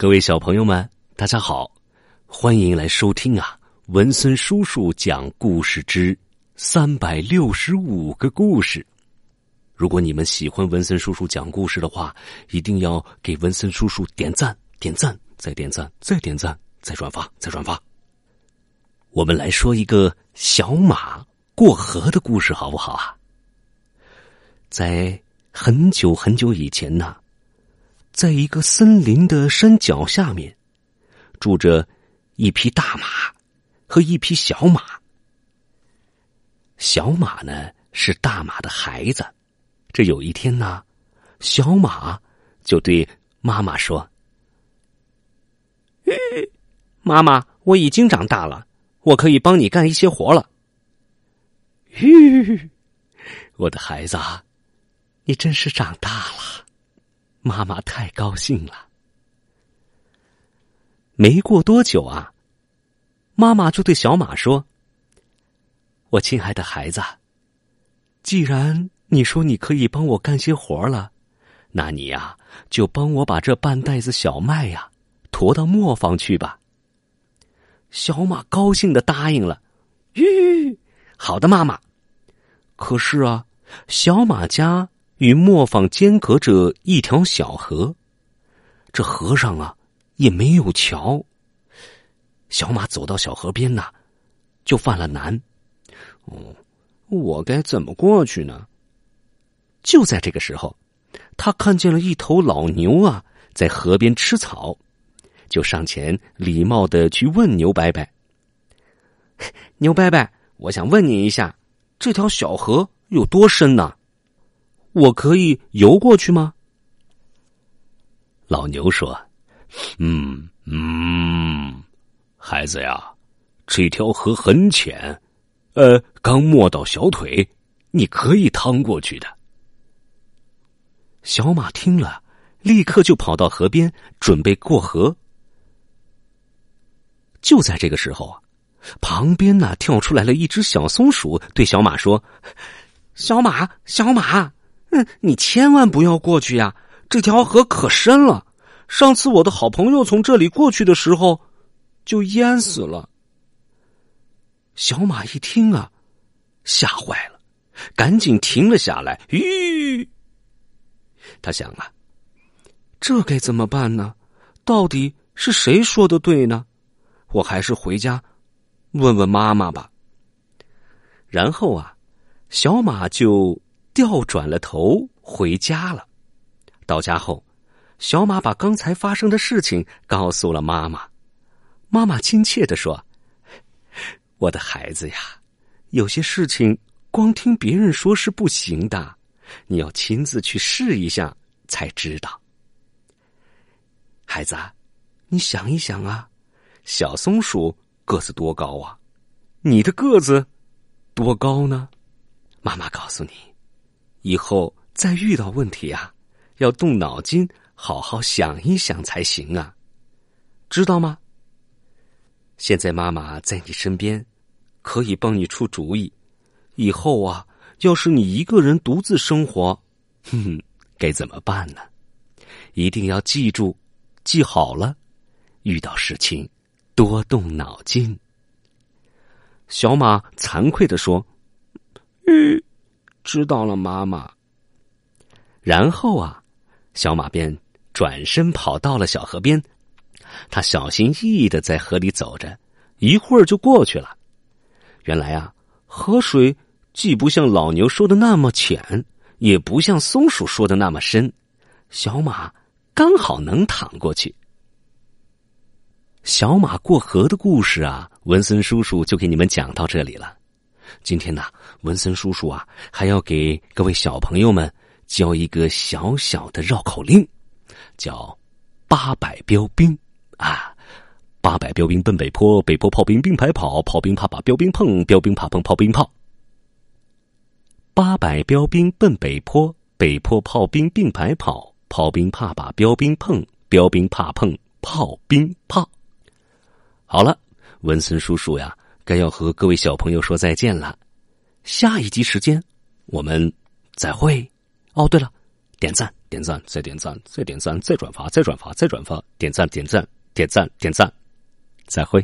各位小朋友们，大家好，欢迎来收听啊，文森叔叔讲故事之三百六十五个故事。如果你们喜欢文森叔叔讲故事的话，一定要给文森叔叔点赞、点赞、再点赞、再点赞、再转发、再转发。我们来说一个小马过河的故事，好不好啊？在很久很久以前呢。在一个森林的山脚下面，住着一匹大马和一匹小马。小马呢是大马的孩子。这有一天呢，小马就对妈妈说：“妈妈，我已经长大了，我可以帮你干一些活了。”吁，我的孩子，你真是长大了。妈妈太高兴了。没过多久啊，妈妈就对小马说：“我亲爱的孩子，既然你说你可以帮我干些活了，那你呀就帮我把这半袋子小麦呀驮到磨坊去吧。”小马高兴的答应了：“吁，好的，妈妈。”可是啊，小马家。与磨坊间隔着一条小河，这河上啊也没有桥。小马走到小河边呐，就犯了难。哦，我该怎么过去呢？就在这个时候，他看见了一头老牛啊，在河边吃草，就上前礼貌的去问牛伯伯：“ 牛伯伯，我想问你一下，这条小河有多深呢？”我可以游过去吗？老牛说：“嗯嗯，孩子呀，这条河很浅，呃，刚没到小腿，你可以趟过去的。”小马听了，立刻就跑到河边准备过河。就在这个时候啊，旁边呢跳出来了一只小松鼠，对小马说：“小马，小马。”嗯，你千万不要过去呀！这条河可深了。上次我的好朋友从这里过去的时候，就淹死了。小马一听啊，吓坏了，赶紧停了下来。吁，他想啊，这该怎么办呢？到底是谁说的对呢？我还是回家问问妈妈吧。然后啊，小马就。调转了头回家了。到家后，小马把刚才发生的事情告诉了妈妈。妈妈亲切的说：“我的孩子呀，有些事情光听别人说是不行的，你要亲自去试一下才知道。”孩子，你想一想啊，小松鼠个子多高啊？你的个子多高呢？妈妈告诉你。以后再遇到问题啊，要动脑筋，好好想一想才行啊，知道吗？现在妈妈在你身边，可以帮你出主意。以后啊，要是你一个人独自生活，哼哼，该怎么办呢？一定要记住，记好了，遇到事情多动脑筋。小马惭愧的说：“嗯。”知道了，妈妈。然后啊，小马便转身跑到了小河边，他小心翼翼的在河里走着，一会儿就过去了。原来啊，河水既不像老牛说的那么浅，也不像松鼠说的那么深，小马刚好能淌过去。小马过河的故事啊，文森叔叔就给你们讲到这里了。今天呢，文森叔叔啊，还要给各位小朋友们教一个小小的绕口令，叫“八百标兵”啊，“八百标兵奔北坡，北坡炮兵并排跑，炮兵怕把标兵碰，标兵怕碰炮兵炮。”八百标兵奔北坡，北坡炮兵并排跑，炮兵怕把标兵碰，标兵怕碰炮兵炮。好了，文森叔叔呀。该要和各位小朋友说再见了，下一集时间我们再会。哦，对了，点赞。点赞，再点赞，再点赞，再转发，再转发，再转发，点赞，点赞，点赞，点赞，再会。